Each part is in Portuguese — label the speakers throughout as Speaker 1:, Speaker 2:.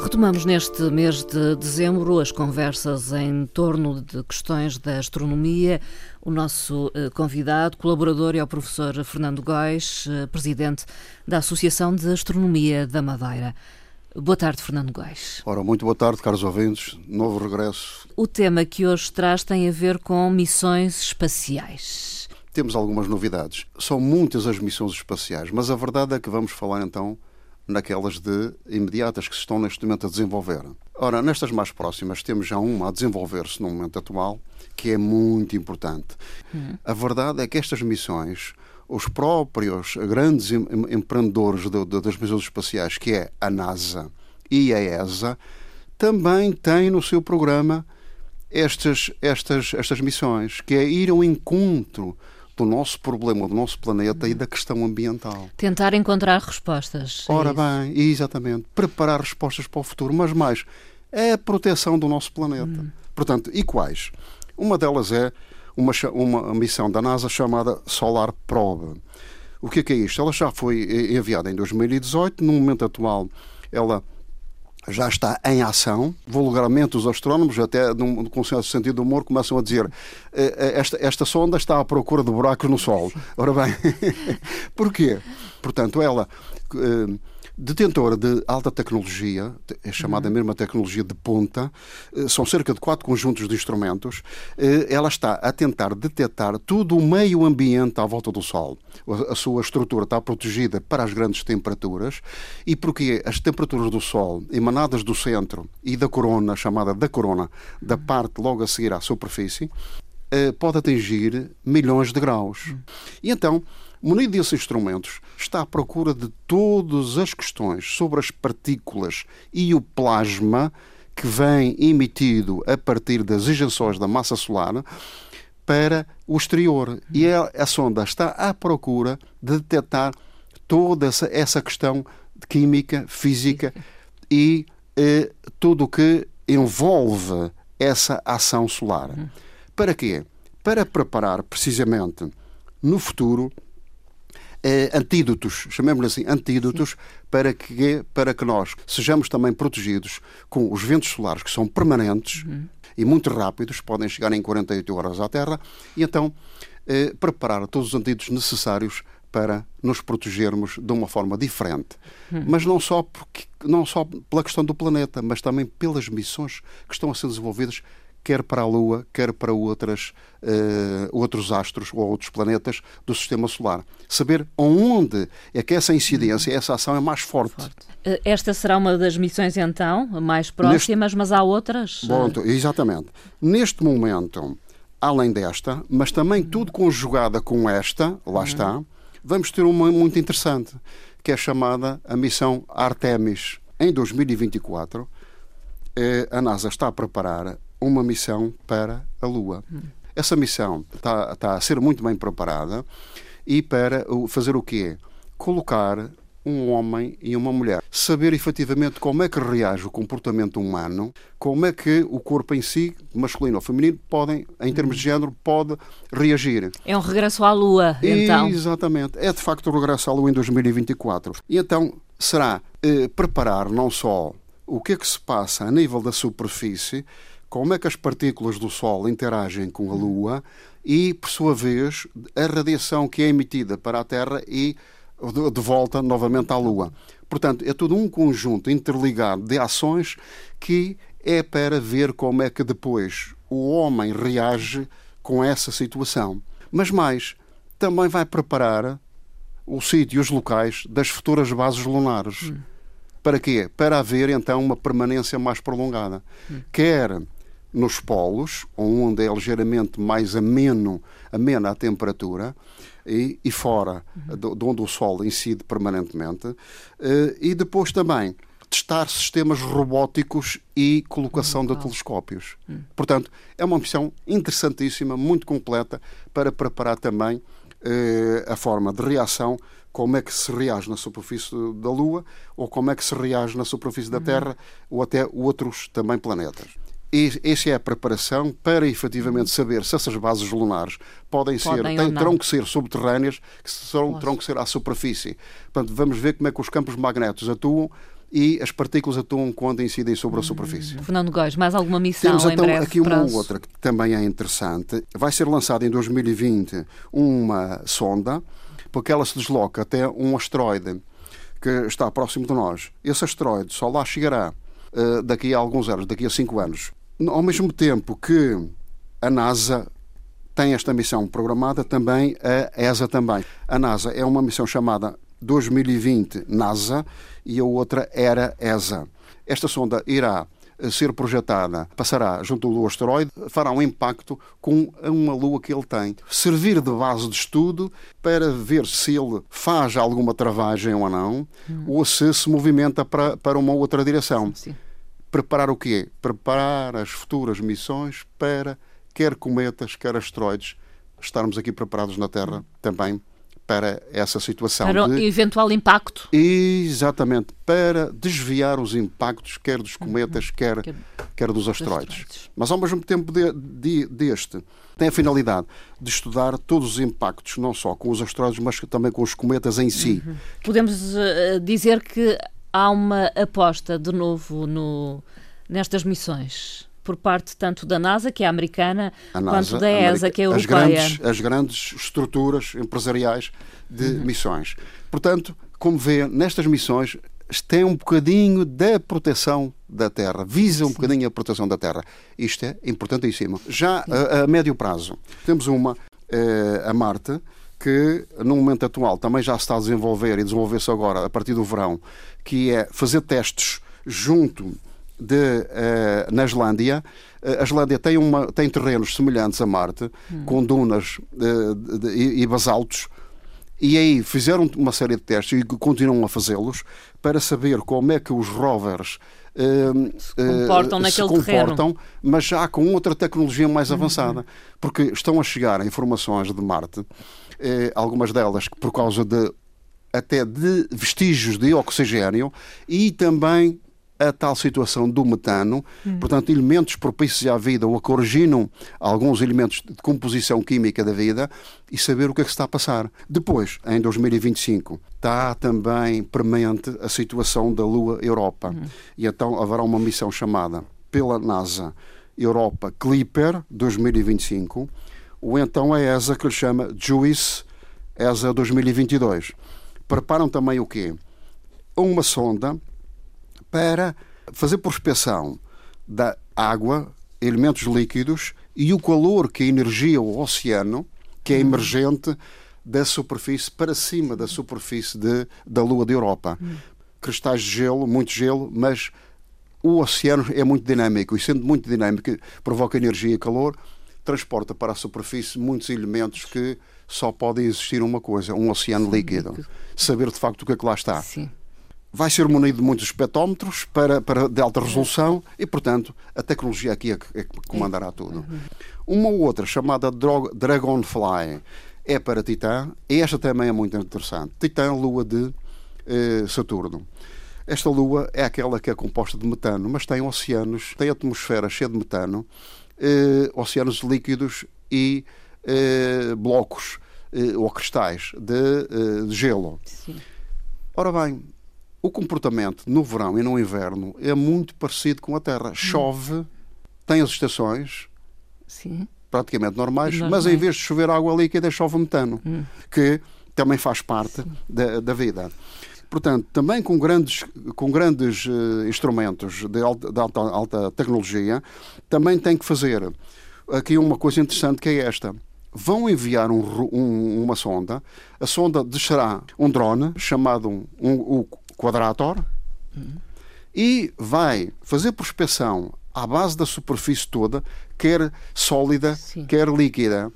Speaker 1: Retomamos neste mês de dezembro as conversas em torno de questões da astronomia. O nosso eh, convidado, colaborador, é o professor Fernando Góis, eh, presidente da Associação de Astronomia da Madeira. Boa tarde, Fernando Góis.
Speaker 2: Ora, muito boa tarde, caros ouvintes. Novo regresso.
Speaker 1: O tema que hoje traz tem a ver com missões espaciais.
Speaker 2: Temos algumas novidades. São muitas as missões espaciais, mas a verdade é que vamos falar então naquelas de imediatas que se estão neste momento a desenvolver. Ora, nestas mais próximas temos já uma a desenvolver-se no momento atual, que é muito importante. Uhum. A verdade é que estas missões, os próprios grandes empreendedores de, de, das missões espaciais, que é a NASA e a ESA, também têm no seu programa estas, estas, estas missões, que é ir ao encontro do nosso problema, do nosso planeta e da questão ambiental.
Speaker 1: Tentar encontrar respostas.
Speaker 2: É Ora bem, exatamente. Preparar respostas para o futuro, mas mais, é a proteção do nosso planeta. Hum. Portanto, e quais? Uma delas é uma, uma missão da NASA chamada Solar Probe. O que é, que é isto? Ela já foi enviada em 2018, no momento atual ela já está em ação. Vulgarmente, os astrónomos, até com certo sentido de humor, começam a dizer eh, eh, esta, esta sonda está à procura de buracos no Sol. Ora bem, porquê? Portanto, ela eh, detentora de alta tecnologia, é chamada uhum. mesmo a tecnologia de ponta, eh, são cerca de quatro conjuntos de instrumentos. Eh, ela está a tentar detectar todo o meio ambiente à volta do Sol. A sua estrutura está protegida para as grandes temperaturas e porque as temperaturas do Sol emanadas do centro e da corona, chamada da corona, da uhum. parte logo a seguir à superfície, eh, pode atingir milhões de graus. Uhum. E então, munido desses instrumentos, está à procura de todas as questões sobre as partículas e o plasma que vem emitido a partir das injeções da massa solar para o exterior. E a, a sonda está à procura de detectar toda essa, essa questão de química, física e eh, tudo o que envolve essa ação solar. Para quê? Para preparar precisamente no futuro eh, antídotos, chamemos-lhe assim, antídotos, para que, para que nós sejamos também protegidos com os ventos solares que são permanentes uhum. e muito rápidos, podem chegar em 48 horas à Terra, e então eh, preparar todos os antídotos necessários para nos protegermos de uma forma diferente. Hum. Mas não só, porque, não só pela questão do planeta, mas também pelas missões que estão a ser desenvolvidas quer para a Lua, quer para outras, uh, outros astros ou outros planetas do Sistema Solar. Saber onde é que essa incidência, essa ação é mais forte. forte.
Speaker 1: Eh, esta será uma das missões, então, mais próximas, Neste... mas há outras?
Speaker 2: Bom, exatamente. Neste momento, além desta, mas também tudo conjugada com esta, lá uhum. está, vamos ter uma muito interessante, que é chamada a missão Artemis. Em 2024, eh, a NASA está a preparar uma missão para a Lua. Essa missão está, está a ser muito bem preparada e para fazer o quê? Colocar um homem e uma mulher. Saber efetivamente como é que reage o comportamento humano, como é que o corpo em si, masculino ou feminino, podem, em termos de género, pode reagir.
Speaker 1: É um regresso à Lua, então.
Speaker 2: Exatamente. É de facto o regresso à Lua em 2024. E então será eh, preparar não só o que é que se passa a nível da superfície, como é que as partículas do Sol interagem com a Lua e, por sua vez, a radiação que é emitida para a Terra e de volta novamente à Lua. Portanto, é todo um conjunto interligado de ações que é para ver como é que depois o homem reage com essa situação. Mas mais, também vai preparar o sítio e os locais das futuras bases lunares. Hum. Para quê? Para haver então uma permanência mais prolongada. Hum. Quer nos polos, onde é ligeiramente mais ameno, amena a temperatura, e, e fora, uhum. de, onde o Sol incide permanentemente, eh, e depois também testar sistemas robóticos e colocação de telescópios. Hum. Portanto, é uma missão interessantíssima, muito completa, para preparar também eh, a forma de reação, como é que se reage na superfície da Lua, ou como é que se reage na superfície da uhum. Terra, ou até outros também planetas. Essa é a preparação para efetivamente saber se essas bases lunares podem, podem ser, têm, terão que ser subterrâneas, que serão, terão que ser à superfície. Portanto, vamos ver como é que os campos magnéticos atuam e as partículas atuam quando incidem sobre a superfície.
Speaker 1: Hum, Fernando Góis, mais alguma missão
Speaker 2: Temos então aqui uma
Speaker 1: prazo?
Speaker 2: outra que também é interessante. Vai ser lançada em 2020 uma sonda, porque ela se desloca até um asteroide que está próximo de nós. Esse asteroide só lá chegará uh, daqui a alguns anos, daqui a cinco anos. Ao mesmo tempo que a NASA tem esta missão programada, também a ESA também. A NASA é uma missão chamada 2020 NASA e a outra era ESA. Esta sonda irá eh, ser projetada, passará junto do asteroide, fará um impacto com uma lua que ele tem. Servir de base de estudo para ver se ele faz alguma travagem ou não, hum. ou se se movimenta para, para uma outra direção. Sim preparar o quê? Preparar as futuras missões para, quer cometas, quer asteroides, estarmos aqui preparados na Terra também para essa situação.
Speaker 1: Para o eventual impacto.
Speaker 2: Exatamente, para desviar os impactos, quer dos cometas, uhum. quer, quer, quer dos asteroides. asteroides. Mas ao mesmo tempo de, de, deste, tem a finalidade de estudar todos os impactos, não só com os asteroides, mas também com os cometas em si. Uhum.
Speaker 1: Podemos uh, dizer que há uma aposta de novo no, nestas missões por parte tanto da NASA, que é americana, NASA, quanto da ESA, que é europeia.
Speaker 2: As grandes, as grandes estruturas empresariais de uhum. missões. Portanto, como vê, nestas missões tem um bocadinho da proteção da Terra, visa um Sim. bocadinho a proteção da Terra. Isto é importantíssimo. Já a, a, médio prazo, temos uma, eh, a Marte, que no momento atual também já se está a desenvolver e desenvolver-se agora a partir do verão, que é fazer testes junto de, uh, na Islândia. Uh, a Islândia tem, uma, tem terrenos semelhantes a Marte, hum. com dunas uh, de, de, e, basaltos, e aí fizeram uma série de testes e continuam a fazê-los para saber como é que os rovers
Speaker 1: se comportam, uh, naquele se comportam terreno.
Speaker 2: mas já com outra tecnologia mais uhum. avançada. Porque estão a chegar informações de Marte, uh, algumas delas por causa de até de vestígios de oxigênio e também a tal situação do metano, hum. portanto, elementos propícios à vida ou que originam alguns elementos de composição química da vida e saber o que é que está a passar. Depois, em 2025, está também premente a situação da Lua Europa. Hum. E então haverá uma missão chamada pela NASA Europa Clipper 2025, ou então a ESA que lhe chama JUICE ESA 2022 preparam também o quê? Uma sonda para fazer prospecção da água, elementos líquidos e o calor que energia o oceano, que é emergente da superfície para cima da superfície de, da Lua de Europa. Cristais de gelo, muito gelo, mas o oceano é muito dinâmico e, sendo muito dinâmico, provoca energia e calor, transporta para a superfície muitos elementos que só pode existir uma coisa, um oceano líquido. Saber de facto o que é que lá está. Sim. Vai ser munido de muitos espectrómetros para, para, de alta resolução e, portanto, a tecnologia aqui é que, é que comandará tudo. Uhum. Uma outra, chamada Dragonfly, é para Titã, e esta também é muito interessante. Titã, lua de eh, Saturno. Esta lua é aquela que é composta de metano, mas tem oceanos, tem atmosfera cheia de metano, eh, oceanos líquidos e eh, blocos eh, ou cristais de, eh, de gelo. Sim. Ora bem, o comportamento no verão e no inverno é muito parecido com a Terra. Hum. Chove, tem as estações Sim. Praticamente normais, normais, mas em vez de chover água líquida, chove metano, hum. que também faz parte da, da, vida. Portanto, também com grandes, com grandes uh, instrumentos de alta, de alta, alta tecnologia, também tem que fazer aqui uma coisa interessante que é esta vão enviar um, um, uma sonda. A sonda descerá um drone chamado um, o Quadrator uhum. e vai fazer prospecção à base da superfície toda, quer sólida, Sim. quer líquida.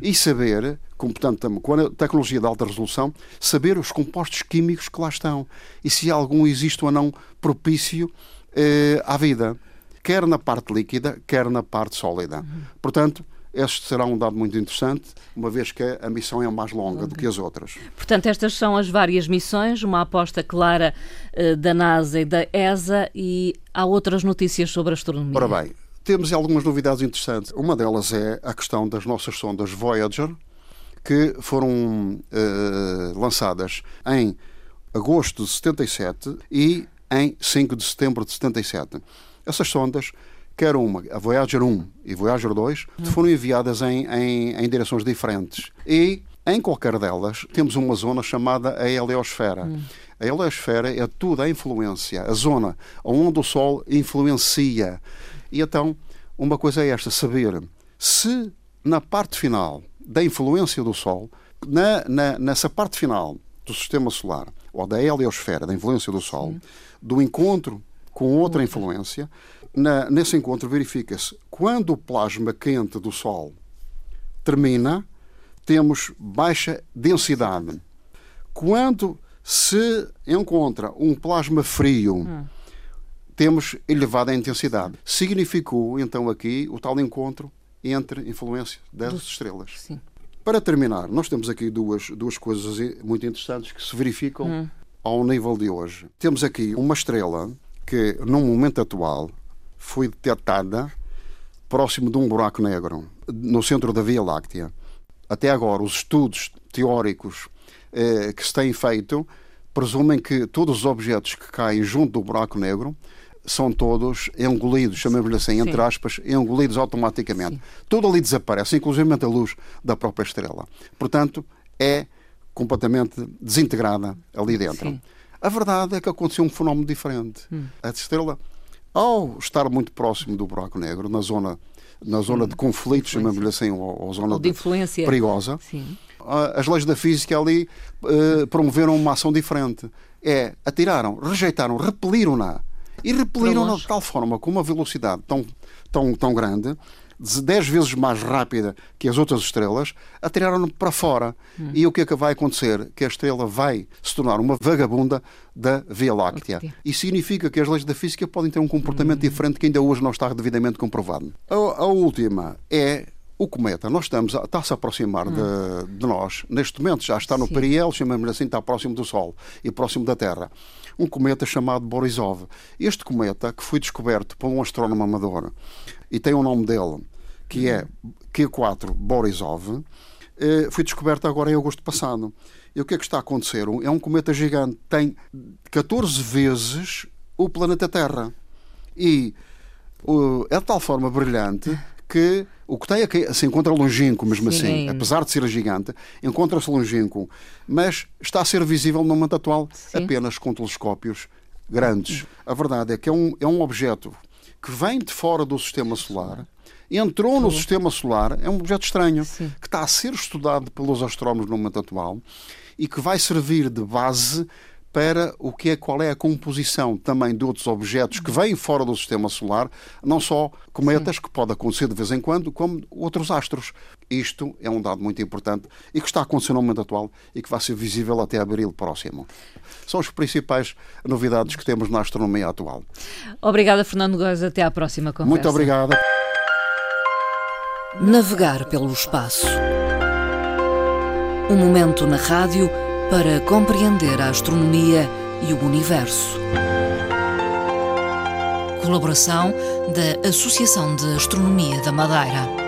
Speaker 2: e saber, como, portanto, com a tecnologia de alta resolução, saber os compostos químicos que lá estão e se algum existe ou não propício eh, à vida, quer na parte líquida, quer na parte sólida. Portanto, este será um dado muito interessante, uma vez que a missão é mais longa do que as outras.
Speaker 1: Portanto, estas são as várias missões, uma aposta clara eh, da NASA e da ESA, e há outras notícias sobre a astronomia.
Speaker 2: Ora bem, temos algumas novidades interessantes. Uma delas é a questão das nossas sondas Voyager, que foram uh, lançadas em agosto de 77 e em 5 de setembro de 77. Essas sondas, quer uma, a Voyager 1 e Voyager 2, foram enviadas em, em, em direções diferentes. E em qualquer delas temos uma zona chamada a heliosfera. Hum. A heliosfera é toda a influência, a zona onde o Sol influencia e então, uma coisa é esta: saber se na parte final da influência do Sol, na, na, nessa parte final do sistema solar, ou da heliosfera, da influência do Sol, Sim. do encontro com outra influência, na, nesse encontro verifica-se quando o plasma quente do Sol termina, temos baixa densidade. Quando se encontra um plasma frio, hum temos elevada intensidade. Significou, então, aqui o tal encontro entre influência das Dos... estrelas. Sim. Para terminar, nós temos aqui duas, duas coisas muito interessantes que se verificam hum. ao nível de hoje. Temos aqui uma estrela que, no momento atual, foi detectada próximo de um buraco negro, no centro da Via Láctea. Até agora, os estudos teóricos eh, que se têm feito presumem que todos os objetos que caem junto do buraco negro são todos engolidos, chamemos-lhe assim, entre aspas, engolidos automaticamente. Sim. Tudo ali desaparece, inclusive a luz da própria estrela. Portanto, é completamente desintegrada ali dentro. Sim. A verdade é que aconteceu um fenómeno diferente. Hum. A estrela, ao estar muito próximo do buraco negro, na zona, na zona hum. de conflito, chamemos-lhe assim, ou, ou zona ou de influência perigosa, Sim. As leis da física ali uh, promoveram uma ação diferente. É, atiraram, rejeitaram, repeliram-na e repeliram de tal forma, com uma velocidade tão, tão, tão grande, 10 vezes mais rápida que as outras estrelas, atiraram-no para fora. Hum. E o que é que vai acontecer? Que a estrela vai se tornar uma vagabunda da Via Láctea. E significa que as leis da física podem ter um comportamento hum. diferente que ainda hoje não está devidamente comprovado. A, a última é o cometa, nós estamos, está a se aproximar hum. de, de, nós, neste momento já está no Sim. periel, chamamos assim, está próximo do Sol e próximo da Terra. Um cometa chamado Borisov. Este cometa, que foi descoberto por um astrónomo amador e tem o nome dele, que é Q4 Borisov, eh, foi descoberto agora em agosto passado. E o que é que está a acontecer? É um cometa gigante, tem 14 vezes o planeta Terra. E é de tal forma brilhante que o que tem aqui se encontra longínquo, mesmo assim, Sim. assim, apesar de ser gigante, encontra-se longínquo, mas está a ser visível no momento atual Sim. apenas com telescópios grandes. A verdade é que é um, é um objeto que vem de fora do sistema solar, entrou no sistema solar, é um objeto estranho, Sim. que está a ser estudado pelos astrónomos no momento atual e que vai servir de base para o que é qual é a composição também de outros objetos que vêm fora do sistema solar, não só cometas, Sim. que pode acontecer de vez em quando, como outros astros. Isto é um dado muito importante e que está a acontecer no momento atual e que vai ser visível até abril próximo. São as principais novidades que temos na astronomia atual.
Speaker 1: Obrigada, Fernando Góes. Até à próxima conversa.
Speaker 2: Muito obrigada.
Speaker 1: Navegar pelo espaço. Um momento na rádio para compreender a astronomia e o universo. Colaboração da Associação de Astronomia da Madeira.